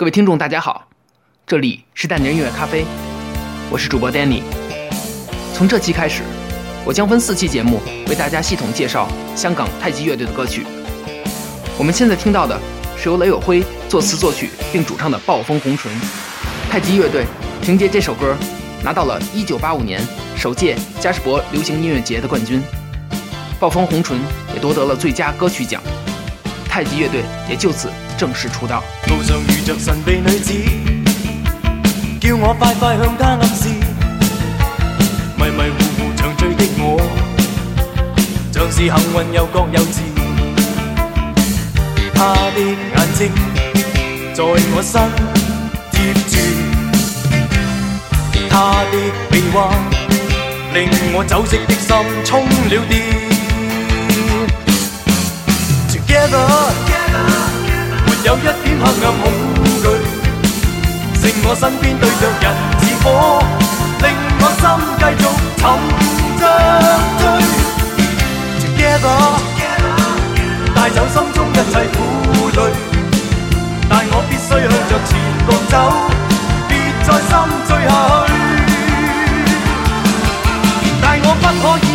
各位听众，大家好，这里是淡然音乐咖啡，我是主播 Danny。从这期开始，我将分四期节目为大家系统介绍香港太极乐队的歌曲。我们现在听到的是由雷有辉作词作曲并主唱的《暴风红唇》。太极乐队凭借这首歌拿到了1985年首届加士伯流行音乐节的冠军，《暴风红唇》也夺得了最佳歌曲奖，太极乐队也就此正式出道。着神秘女子，叫我快快向她暗示。迷迷糊糊长醉的我，像是幸运又觉幼稚。她的眼睛在我身贴住，她的微弯令我走色的心充了电。Together。有一点黑暗恐惧，剩我身边对着人似火，令我心继续沉着醉。Together 带走心中一切苦累，但我必须向着前路走，别再心醉下去。但我不可。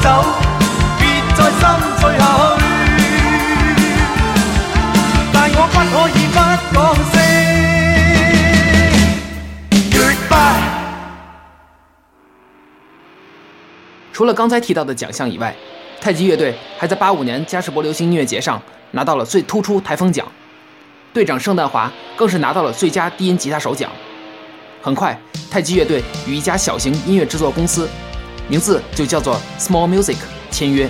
走，别再但我不不可以除了刚才提到的奖项以外，太极乐队还在85年加世博流行音乐节上拿到了最突出台风奖，队长圣诞华更是拿到了最佳低音吉他手奖。很快，太极乐队与一家小型音乐制作公司。名字就叫做 Small Music，签约，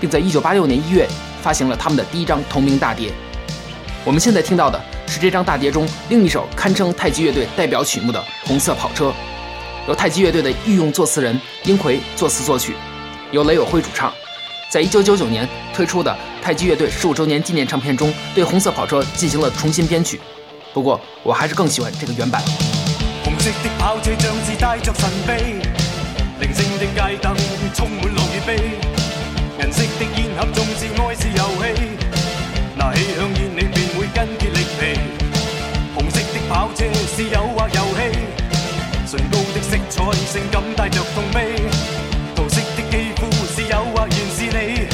并在1986年1月发行了他们的第一张同名大碟。我们现在听到的是这张大碟中另一首堪称太极乐队代表曲目的《红色跑车》，由太极乐队的御用作词人丁魁作词作曲，由雷友辉主唱。在一九九九年推出的太极乐队十五周年纪念唱片中，对《红色跑车》进行了重新编曲，不过我还是更喜欢这个原版。红色的像是带着静的街灯充满乐与悲，银色的烟盒纵是爱是游戏，拿起香烟你便会筋竭力疲。红色的跑车是诱惑游戏，唇高的色彩性感带着痛悲，桃色的肌肤是诱惑原是你，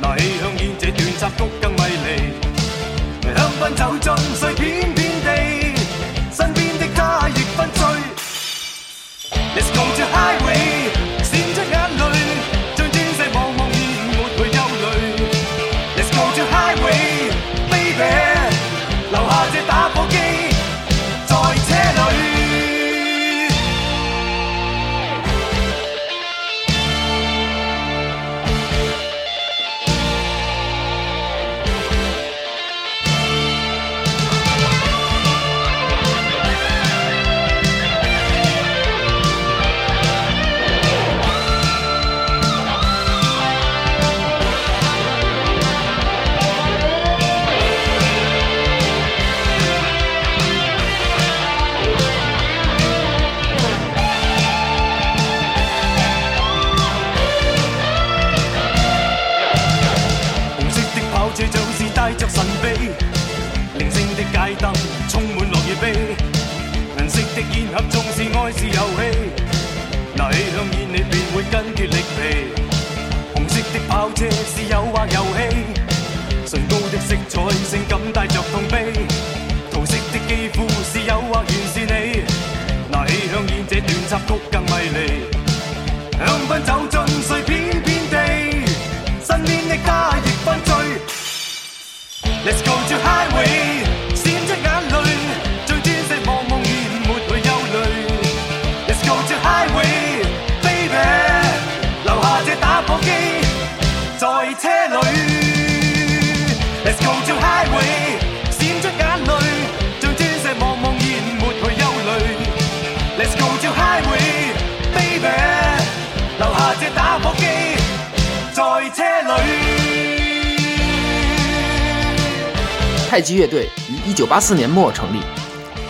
拿起香烟这段插曲更迷离，香槟酒樽碎片片地，身边的他亦纷飞。Let's go to highway。太极乐队于1984年末成立，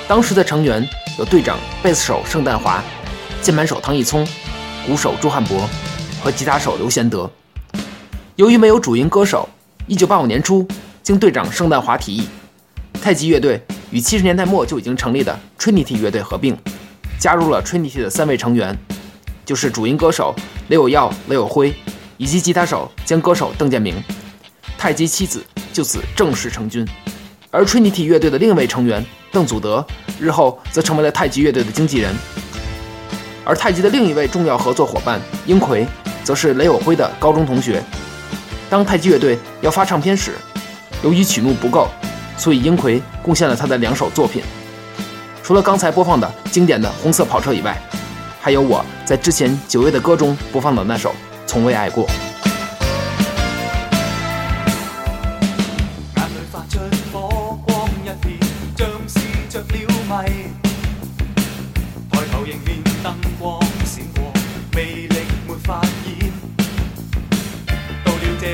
当时的成员有队长、贝斯手、圣诞华、键盘手汤毅聪、鼓手朱汉博和吉他手刘贤德。由于没有主音歌手，1985年初，经队长圣诞华提议，太极乐队与70年代末就已经成立的 Trinity 乐队合并，加入了 Trinity 的三位成员，就是主音歌手雷有耀、雷有辉以及吉他手兼歌手邓建明。太极七子就此正式成军，而 Trinity 乐队的另一位成员邓祖德日后则成为了太极乐队的经纪人，而太极的另一位重要合作伙伴英奎则是雷友辉的高中同学。当太极乐队要发唱片时，由于曲目不够，所以英奎贡献了他的两首作品。除了刚才播放的经典的《红色跑车》以外，还有我在之前九月的歌中播放的那首《从未爱过》。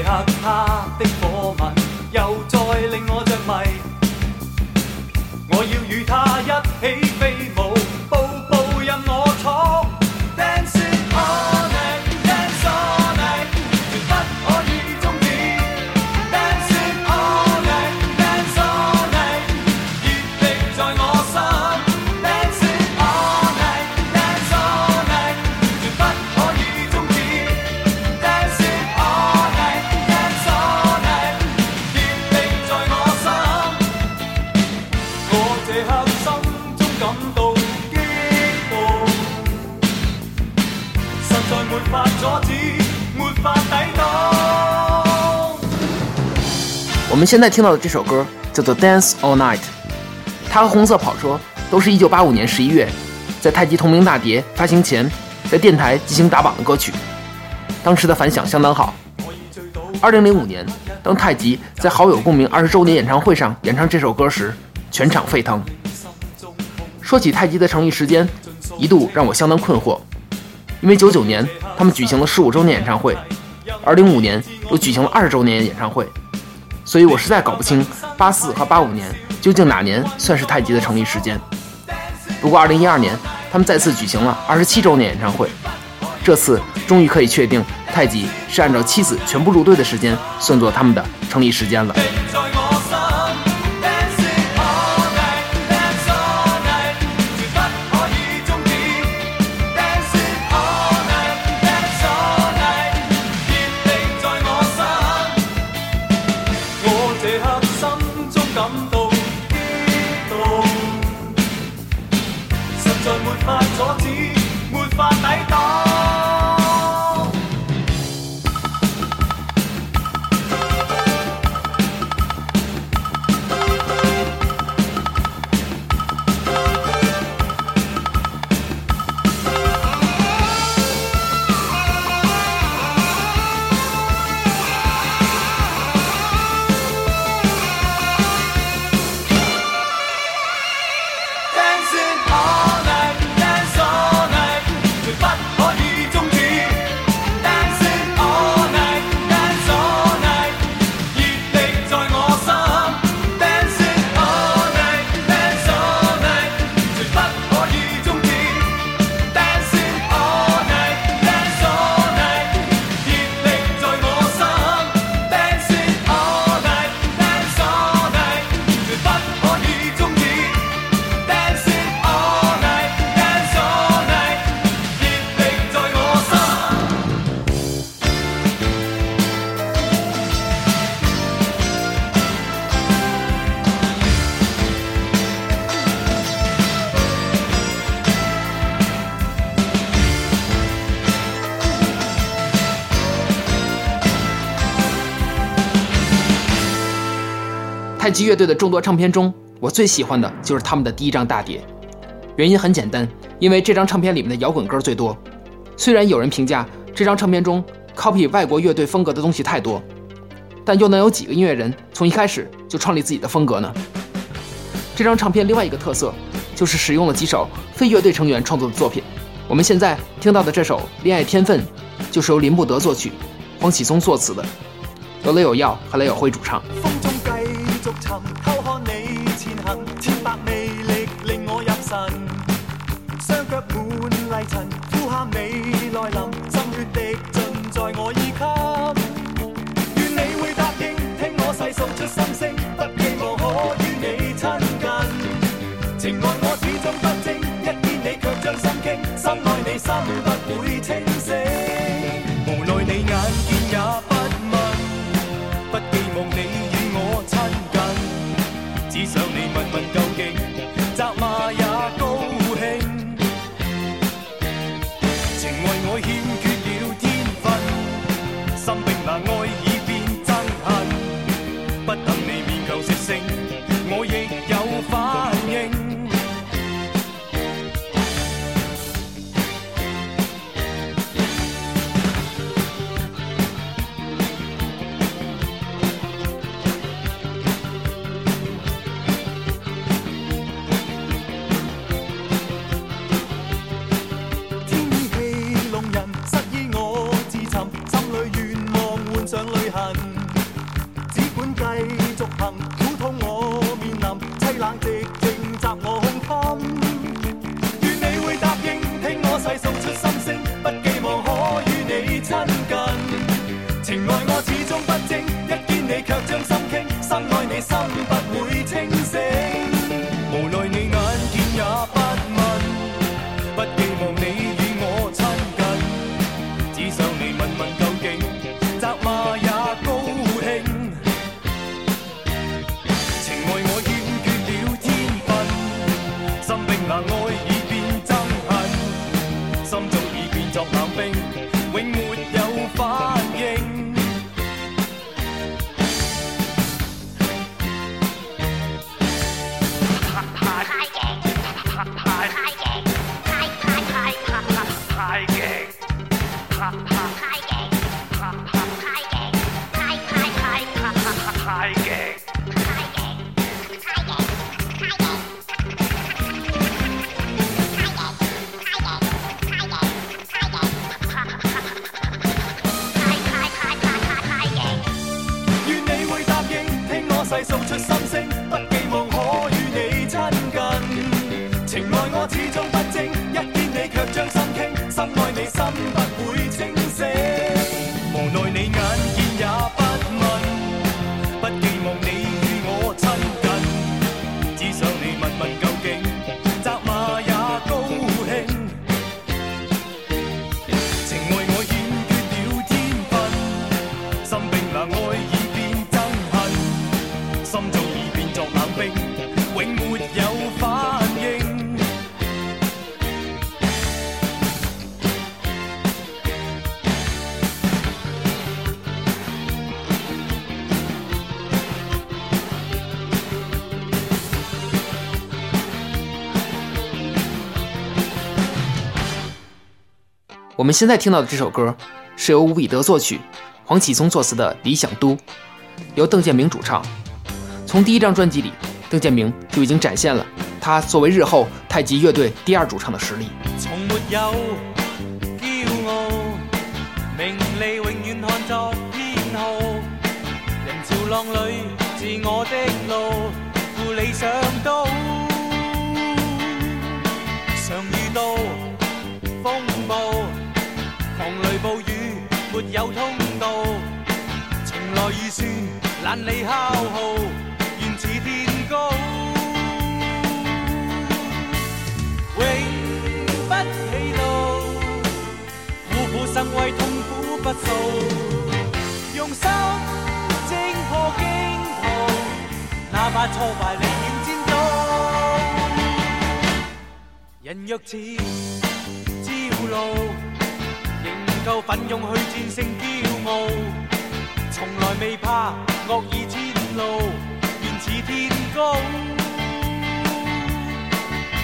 这刻的火吻，又再令我着迷。我要与他一起飞舞。我们现在听到的这首歌叫做《Dance All Night》，它和《红色跑车》都是一九八五年十一月在太极同名大碟发行前在电台进行打榜的歌曲，当时的反响相当好。二零零五年，当太极在好友共鸣二十周年演唱会上演唱这首歌时，全场沸腾。说起太极的成立时间，一度让我相当困惑，因为九九年他们举行了十五周年演唱会，二零零五年又举行了二十周年演唱会。所以我实在搞不清八四和八五年究竟哪年算是太极的成立时间。不过二零一二年，他们再次举行了二十七周年演唱会，这次终于可以确定太极是按照妻子全部入队的时间算作他们的成立时间了。及乐队的众多唱片中，我最喜欢的就是他们的第一张大碟。原因很简单，因为这张唱片里面的摇滚歌最多。虽然有人评价这张唱片中 copy 外国乐队风格的东西太多，但又能有几个音乐人从一开始就创立自己的风格呢？这张唱片另外一个特色，就是使用了几首非乐队成员创作的作品。我们现在听到的这首《恋爱天分》，就是由林布德作曲，黄启松作词的，由雷有耀和雷有辉主唱。逐尋偷看你前行，千百魅力令我入神。雙腳滿泥塵，呼喊你來临，心血滴盡在我衣襟。願你會答應，聽我细诉出心聲，不寄望可與你親近。情愛我始終不精，一见你卻將心傾，深愛你心。我们现在听到的这首歌，是由吴彼得作曲、黄启宗作词的《理想都》，由邓建明主唱。从第一张专辑里，邓建明就已经展现了他作为日后太极乐队第二主唱的实力。从没有骄傲，名利永远看作天好，人潮浪里自我的路，负理想都常遇到风暴。狂雷暴雨，没有通道。从来预算，懒理消耗。愿似天高，永不气馁。苦苦生威，痛苦不诉。用心精破惊涛，哪怕挫败，宁愿战斗。人若似朝露。够奋勇去战胜骄傲，从来未怕恶意迁怒。愿似天高，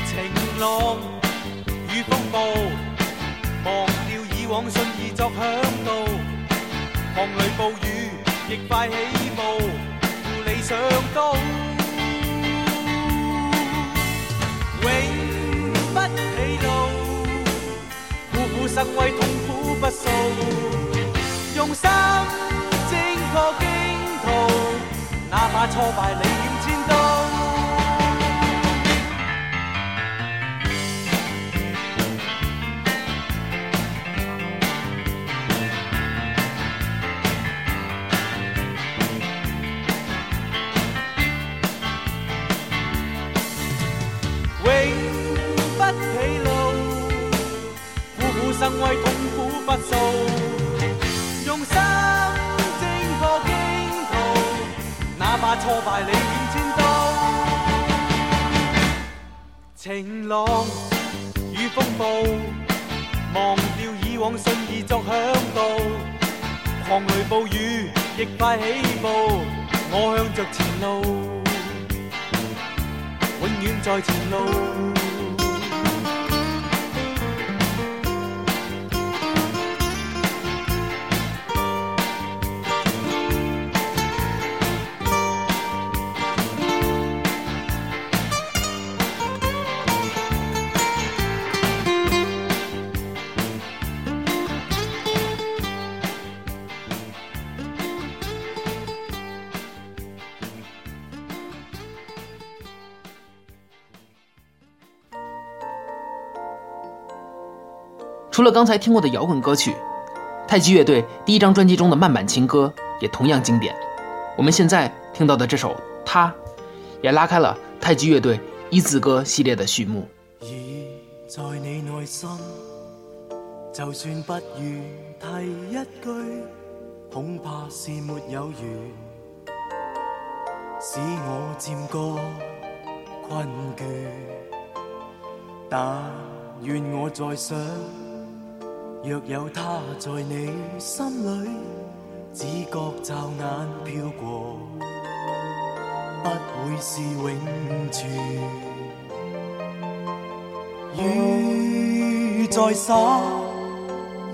晴朗与风暴，忘掉以往信义作响度，狂雷暴雨亦快起舞。理想高，永不疲劳，苦苦生威。不数，用心挣破荆途，哪怕挫败，你愿千斗。永不疲路，苦苦身为不休，用心精破荆途，哪怕挫败你千战斗。晴朗与风暴，忘掉以往信义作响度。狂雷暴雨亦快起步，我向着前路，永远在前路。了刚才听过的摇滚歌曲，太极乐队第一张专辑中的慢板情歌也同样经典。我们现在听到的这首《他》，也拉开了太极乐队一字歌系列的序幕。已在你内心，就算不愿提一句，恐怕是没有缘，使我渐觉困倦。但愿我再想。若有他在你心里，只觉骤眼飘过，不会是永存。雨在洒，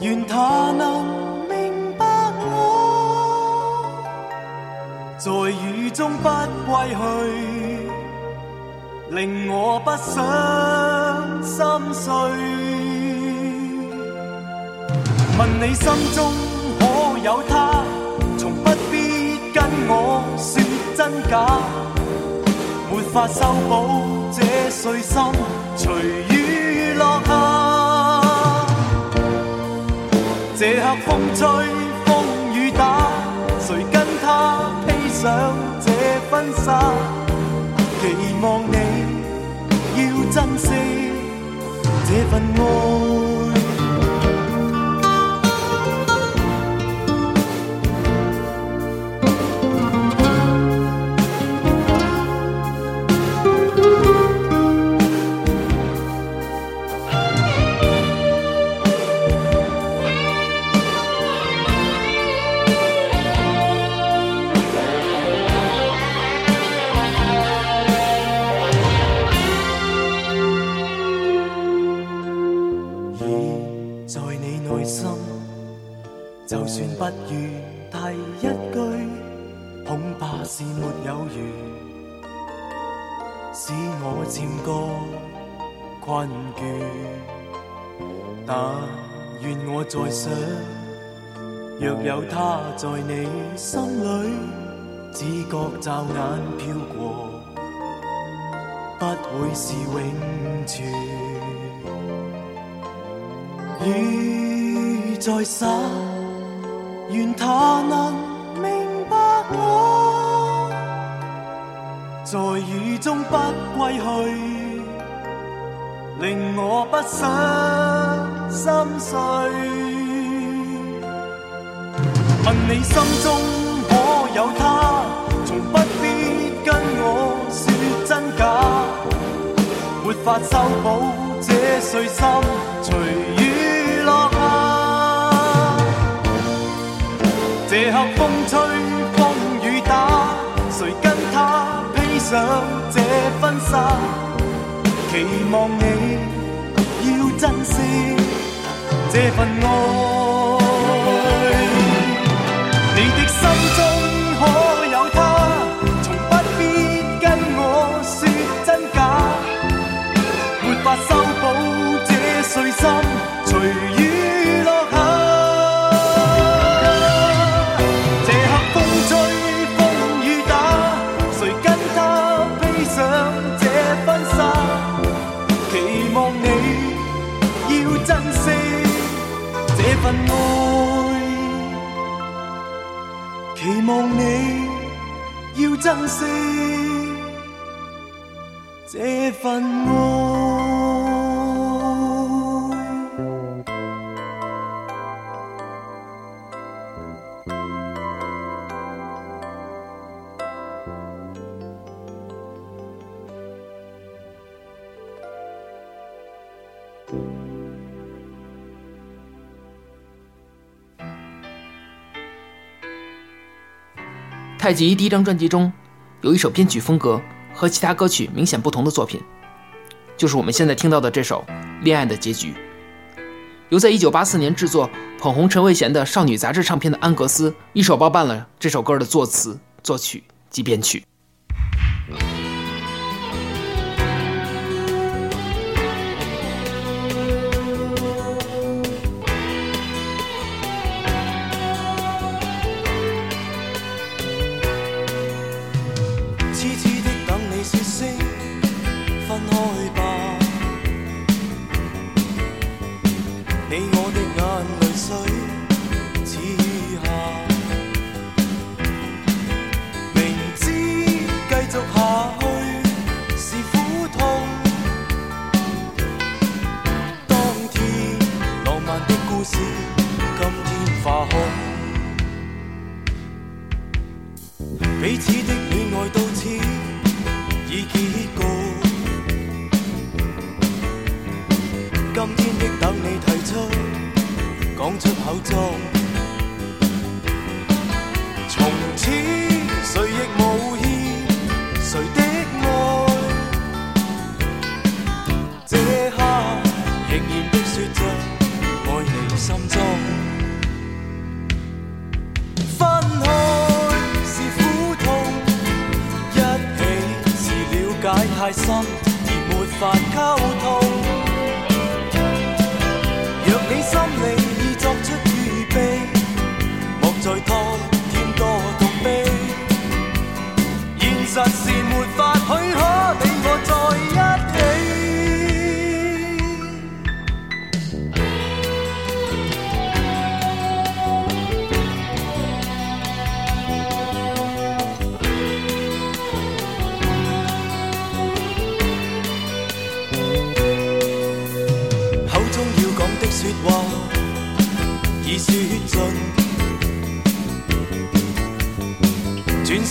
愿他能明白我，在雨中不归去，令我不想心碎。问你心中可有他？从不必跟我说真假，没法修补这碎心，随雨落下。这刻风吹风雨打，谁跟他披上这婚纱？期望你要珍惜这份爱。困倦，但愿我在想，若有他在你心里，只觉骤眼飘过，不会是永存。雨在洒，愿他能明白我，在雨中不归去。令我不想心碎。问你心中可有他？从不必跟我说真假。没法修补这碎心，随雨落下。这刻风吹风雨打，谁跟他披上这婚纱？期望你要珍惜这份爱。你的心中可有他？从不必跟我说真假，没法修补这碎心。份爱，期望你要珍惜这份爱。太极第一张专辑中，有一首编曲风格和其他歌曲明显不同的作品，就是我们现在听到的这首《恋爱的结局》。由在一九八四年制作捧红陈慧娴的《少女杂志》唱片的安格斯一手包办了这首歌的作词、作曲及编曲。彼此的恋爱到此已结局。今天的等你提出，讲出口中，从此。心而没法沟通。若你心里已作出预备，莫再拖，天多痛悲。现实是没。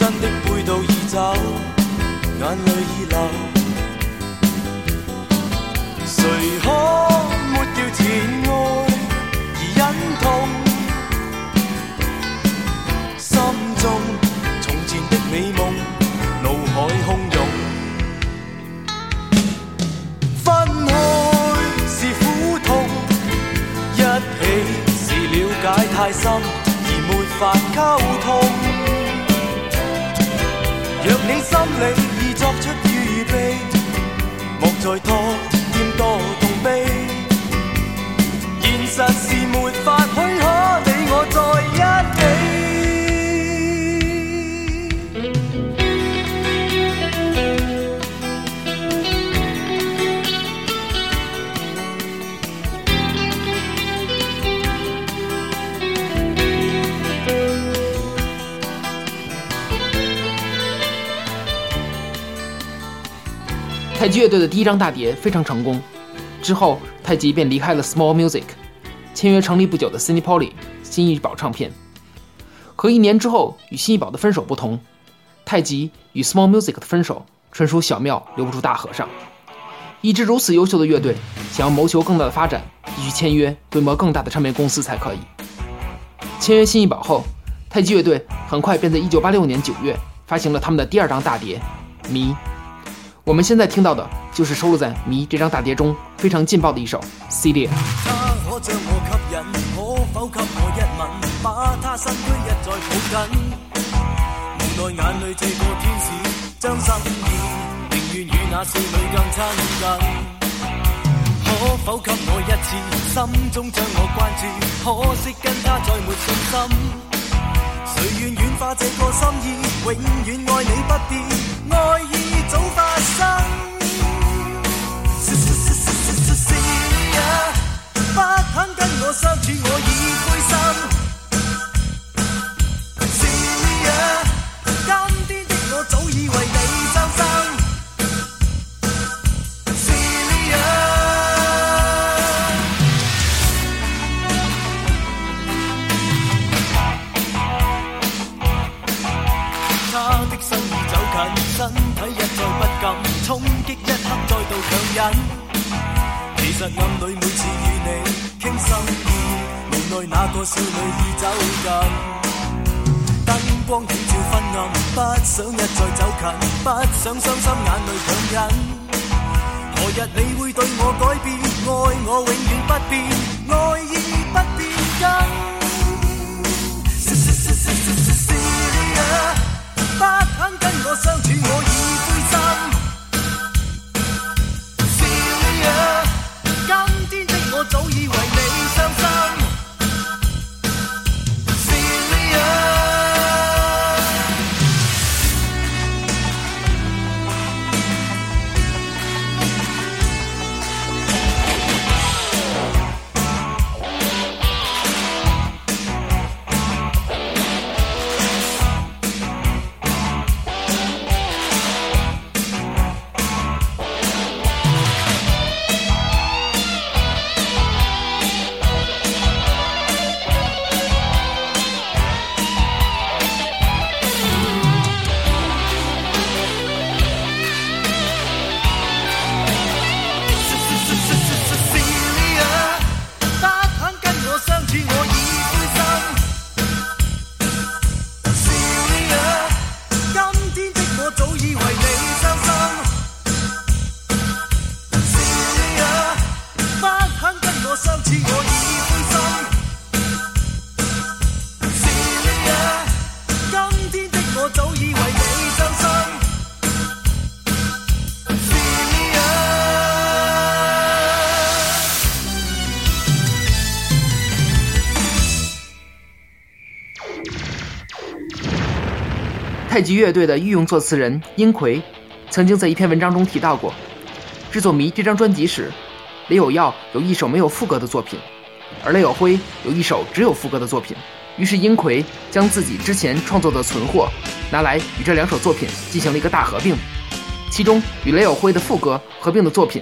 真的背道而走，眼泪已流。谁可抹掉前爱而忍痛？心中从前的美梦，脑海汹涌。分开是苦痛，一起是了解太深而没法沟通。若你心里已作出预备，莫再拖，添多痛悲。现实是没。乐队的第一张大碟非常成功，之后太极便离开了 Small Music，签约成立不久的 Cinepoly 新艺宝唱片。和一年之后与新艺宝的分手不同，太极与 Small Music 的分手纯属小庙留不住大和尚。一支如此优秀的乐队，想要谋求更大的发展，必须签约规模更大的唱片公司才可以。签约新艺宝后，太极乐队很快便在1986年9月发行了他们的第二张大碟《迷》。我们现在听到的，就是收录在《迷》这张大碟中非常劲爆的一首系列。可否给我一次，心中将我关注？可惜跟他再没信心。谁愿软化这个心意，永远爱你不变？爱已走淡。生，不不肯跟我相处，我。一刻再度强忍，其实暗里每次与你倾心意，无奈那个少女已走近。灯光映照昏暗，不想一再走近，不想伤心，眼泪强忍。何日你会对我改变？爱我永远不变，爱意不变更。不肯跟我相处，我已灰心。乐队的御用作词人英奎，曾经在一篇文章中提到过，《制作迷》这张专辑时，雷有耀有一首没有副歌的作品，而雷有辉有一首只有副歌的作品。于是英奎将自己之前创作的存货拿来与这两首作品进行了一个大合并，其中与雷有辉的副歌合并的作品。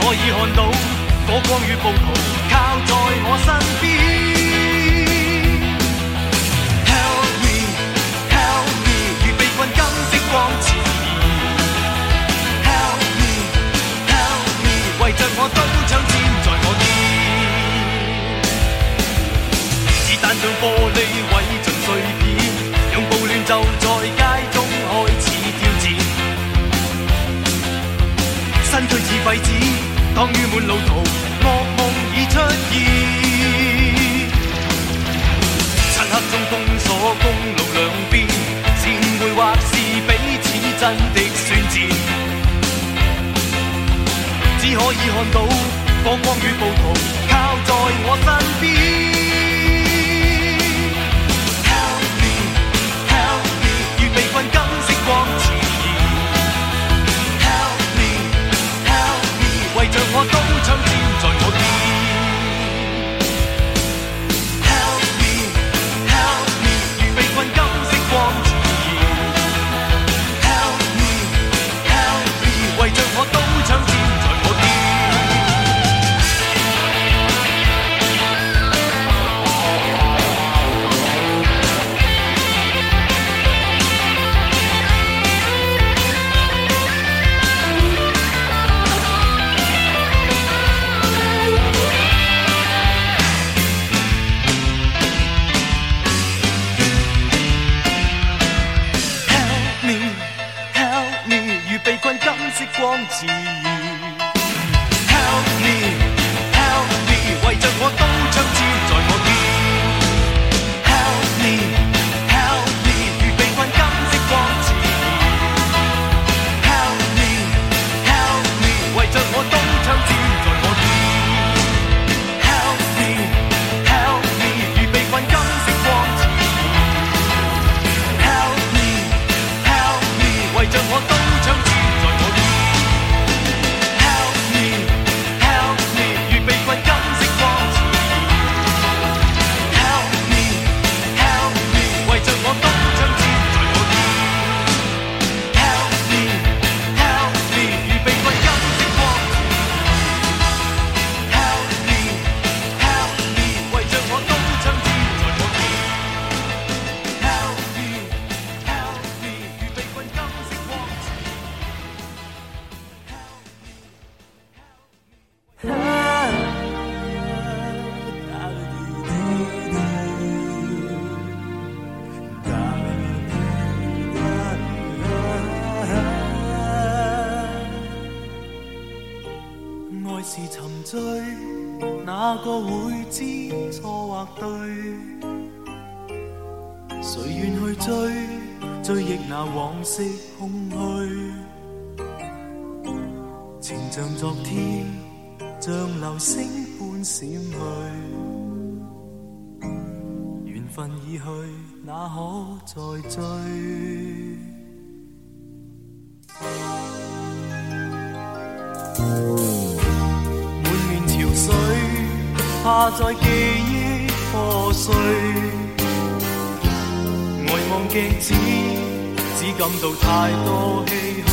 可以看到火光与暴徒靠在我身边。Help me, help me，如被困金色光圈。Help me, help me，围着我刀枪尖在我肩。子弹像玻璃毁成碎片，让暴乱就在街中。堆似废纸，躺于满路途，恶梦已出现。漆黑中封锁公路两边，前回或是彼此真的宣战。只可以看到火光与暴徒靠在我身边。Help me, help me，与被困金色光。像我刀枪尖，在我边。追，哪个会知错或对？谁愿去追，追忆那往昔空虚。情像昨天，像流星般闪去。缘分已去，哪可再追？怕在记忆破碎，外望镜子，只感到太多唏嘘。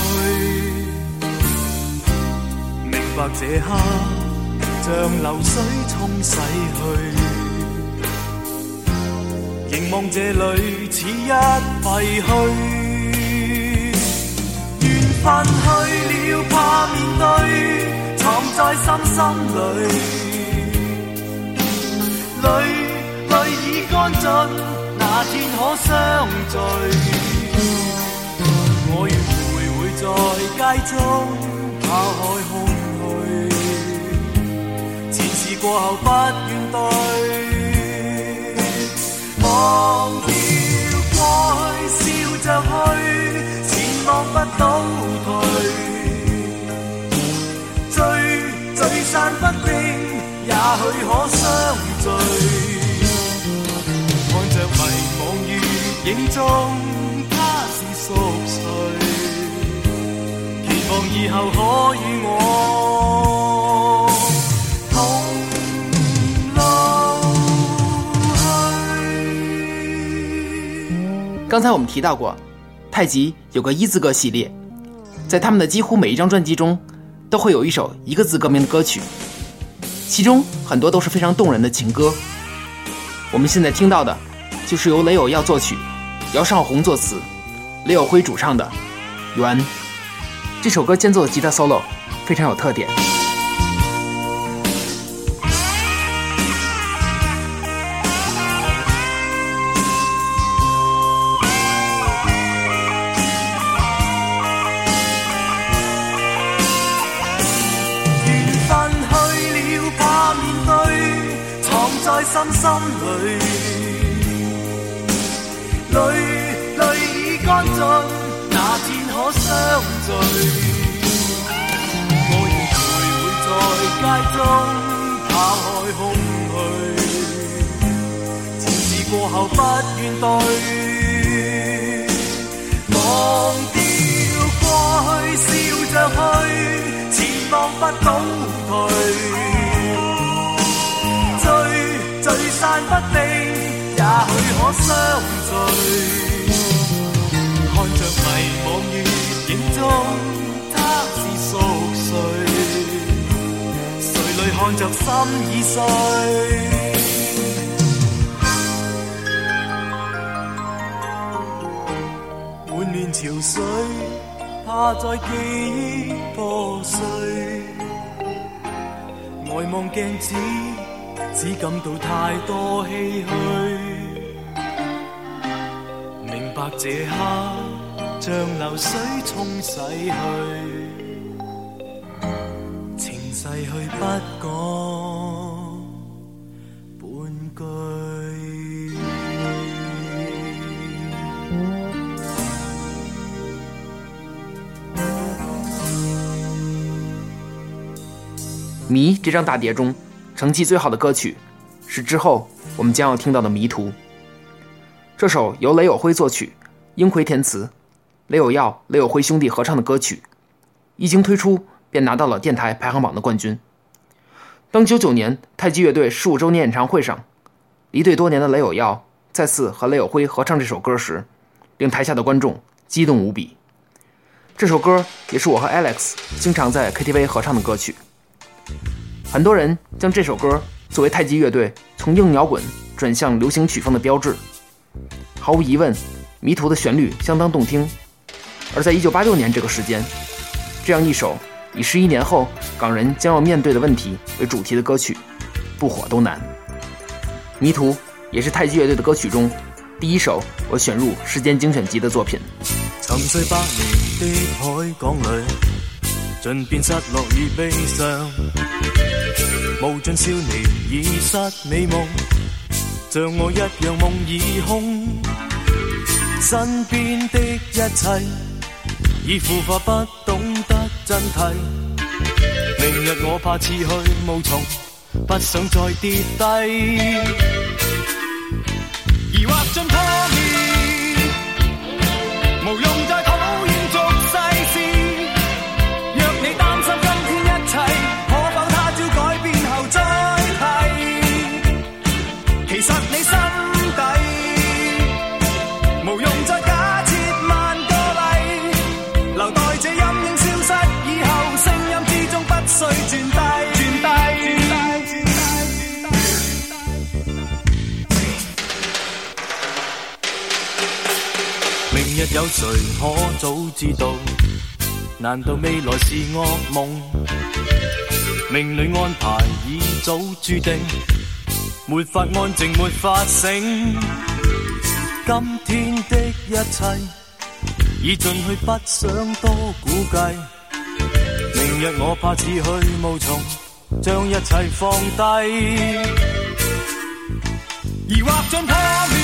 明白这刻像流水冲洗去，凝望这里似一废墟。缘分去了，怕面对，藏在心心里。泪泪已干尽，那天可相聚？我愿徘徊在街中，抛开空虚。前事过后不愿对，忘掉过去，笑着去，前路不倒退。聚聚散不。也许可相聚。看着迷惘如影中，他是宿醉。期望以后可与我。刚才我们提到过，太极有个一字歌系列，在他们的几乎每一张专辑中，都会有一首一个字歌名的歌曲。其中很多都是非常动人的情歌，我们现在听到的，就是由雷友耀作曲，姚尚红作词，雷友辉主唱的《缘》。这首歌兼奏的吉他 solo，非常有特点。在心心里，泪泪已乾盡，那天可相聚？我願徘徊在街中，拋開空虛，前事過後不願對，忘掉過去笑着去，前望不倒退。看不定，也許可相聚。看着迷惘月影中，他是熟睡，垂淚看着心已碎。滿亂潮水，怕再記憶破碎。呆望鏡子。只感到太多唏嘘，明白这刻像流水冲洗去，情逝去不讲半句。咦，这张大碟中。成绩最好的歌曲是之后我们将要听到的《迷途》。这首由雷友辉作曲、英奎填词、雷有耀、雷有辉兄弟合唱的歌曲，一经推出便拿到了电台排行榜的冠军。当九九年太极乐队十五周年演唱会上，离队多年的雷有耀再次和雷有辉合唱这首歌时，令台下的观众激动无比。这首歌也是我和 Alex 经常在 KTV 合唱的歌曲。很多人将这首歌作为太极乐队从硬摇滚转向流行曲风的标志。毫无疑问，《迷途》的旋律相当动听。而在1986年这个时间，这样一首以十一年后港人将要面对的问题为主题的歌曲，不火都难。《迷途》也是太极乐队的歌曲中第一首我选入《时间精选集》的作品。沉睡百年的海港里，尽变失落与悲伤。无尽少年已失美梦，像我一样梦已空。身边的一切已腐化，不懂得真谛。明日我怕似去无从，不想再跌低，而幻象破灭，无用。日有谁可早知道？难道未来是噩梦？命里安排已早注定，没法安静，没法醒。今天的一切已进去，不想多估计。明日我怕似去无从，将一切放低，而或将破灭。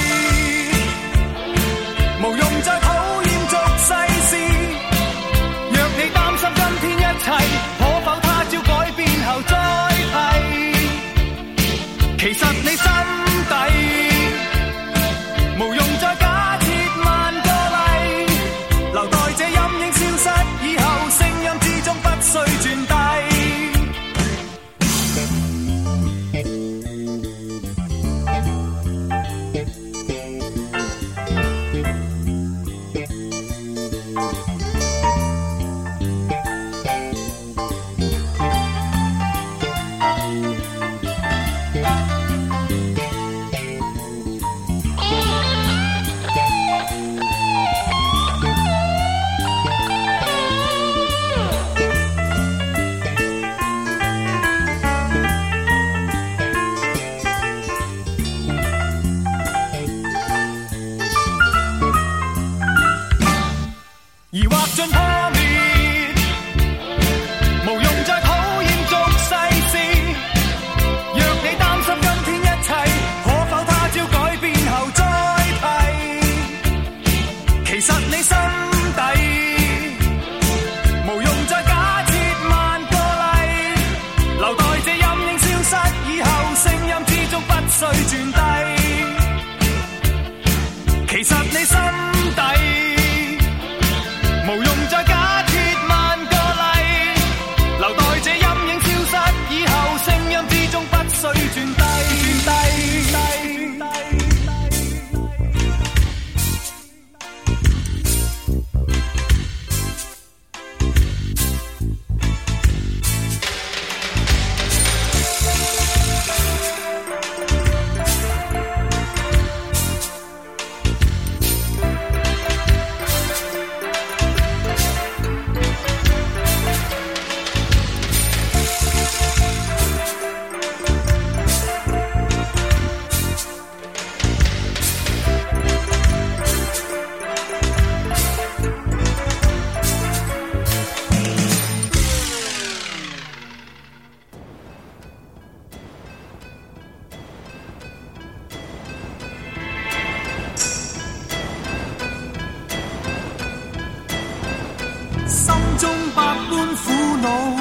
心中百般苦恼，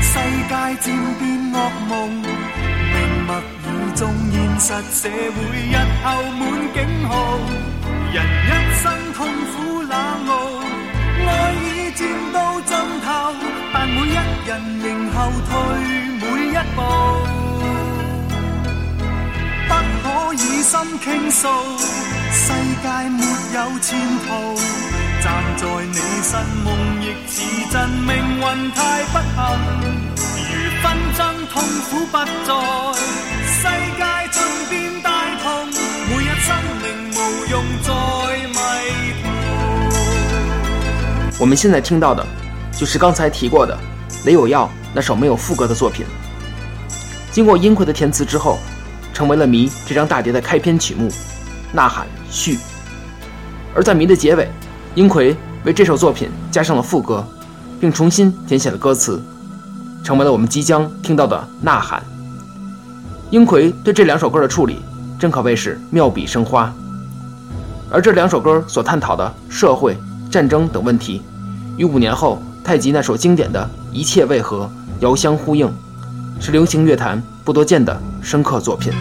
世界渐变恶梦，明物以中现实社会日后满警号。人一生痛苦冷傲，爱已渐到尽头，但每一人仍后退每一步，不可以心倾诉，世界没有前途。站在你身，梦亦似真，命运太不幸。如纷争，痛苦不再，世界尽变大同，每日生命无用再迷途。我们现在听到的，就是刚才提过的雷有耀那首没有副歌的作品。经过殷魁的填词之后，成为了《迷》这张大碟的开篇曲目，《呐喊》序。而在《迷》的结尾，英奎为这首作品加上了副歌，并重新填写了歌词，成为了我们即将听到的《呐喊》。英奎对这两首歌的处理，真可谓是妙笔生花。而这两首歌所探讨的社会、战争等问题，与五年后太极那首经典的《一切为何》遥相呼应，是流行乐坛不多见的深刻作品。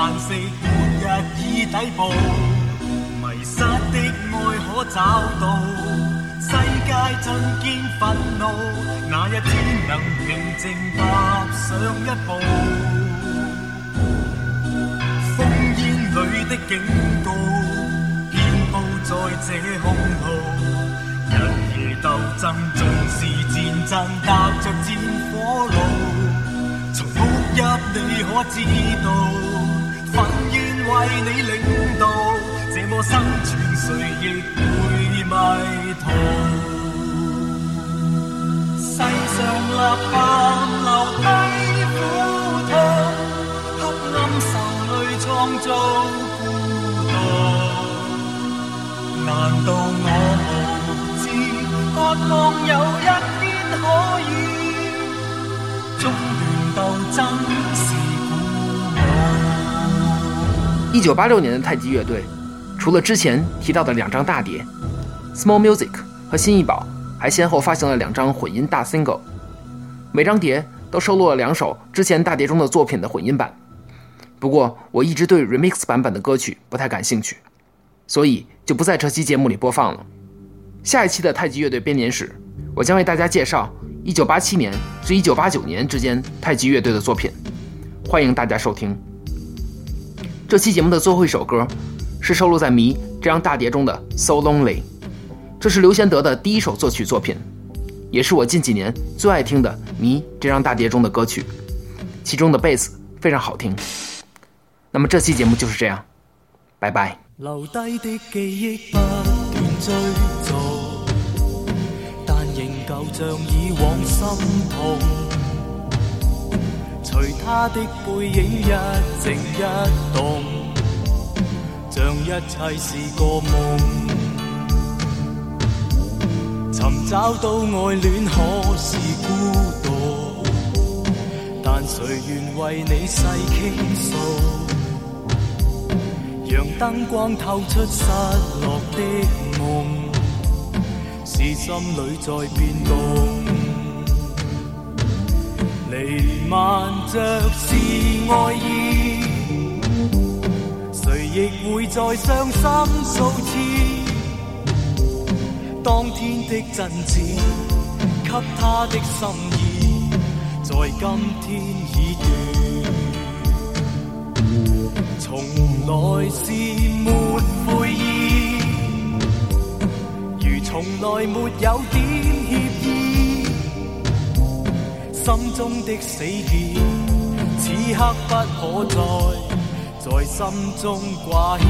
但是末日已底部，迷失的爱可找到。世界见愤怒，哪一天能平静踏上一步？烽烟里的警告，遍布在这空路。日夜斗争尽是战争，踏着战火路，从哭泣你可知道？奋愿为你领导，这么生存谁亦会迷途。世上立法留低苦痛，黑暗愁泪创造孤独。难道我无知？渴望有一天可以中断斗争时。一九八六年的太极乐队，除了之前提到的两张大碟《Small Music》和《新艺宝》，还先后发行了两张混音大 single，每张碟都收录了两首之前大碟中的作品的混音版。不过，我一直对 remix 版本的歌曲不太感兴趣，所以就不在这期节目里播放了。下一期的太极乐队编年史，我将为大家介绍一九八七年至一九八九年之间太极乐队的作品，欢迎大家收听。这期节目的最后一首歌，是收录在《迷》这张大碟中的《So Lonely》，这是刘贤德的第一首作曲作品，也是我近几年最爱听的《迷》这张大碟中的歌曲，其中的贝斯非常好听。那么这期节目就是这样，拜拜。随他的背影一静一动，像一切是个梦。寻找到爱恋，可是孤独。但谁愿为你细倾诉？让灯光透出失落的梦，是心里在变动。弥漫着是爱意，谁亦会再伤心数次？当天的真挚，给他的心意，在今天已完。从来是没悔意，如从来没有点歉意。心中的死结，此刻不可再在心中挂牵。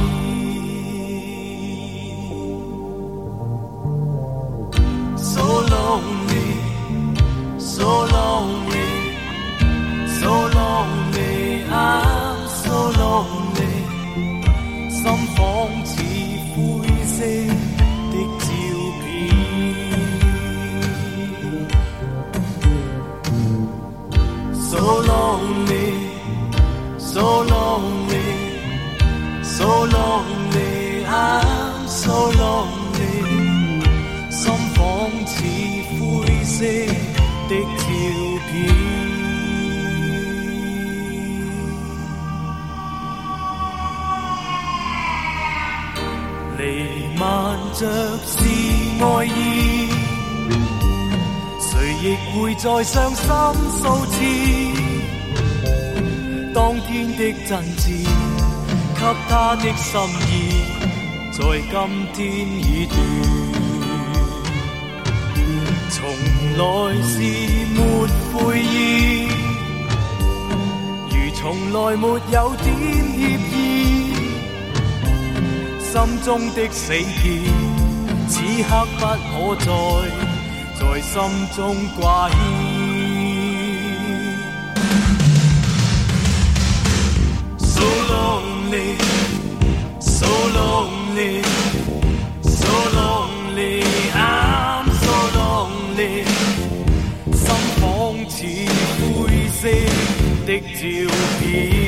会再伤心数次，当天的真挚，给他的心意，在今天已断。从来是没悔意，如从来没有点歉意，心中的死结，此刻不可再。在心中挂牵。So lonely, so lonely, so lonely, I'm so lonely。心仿似灰色的照片。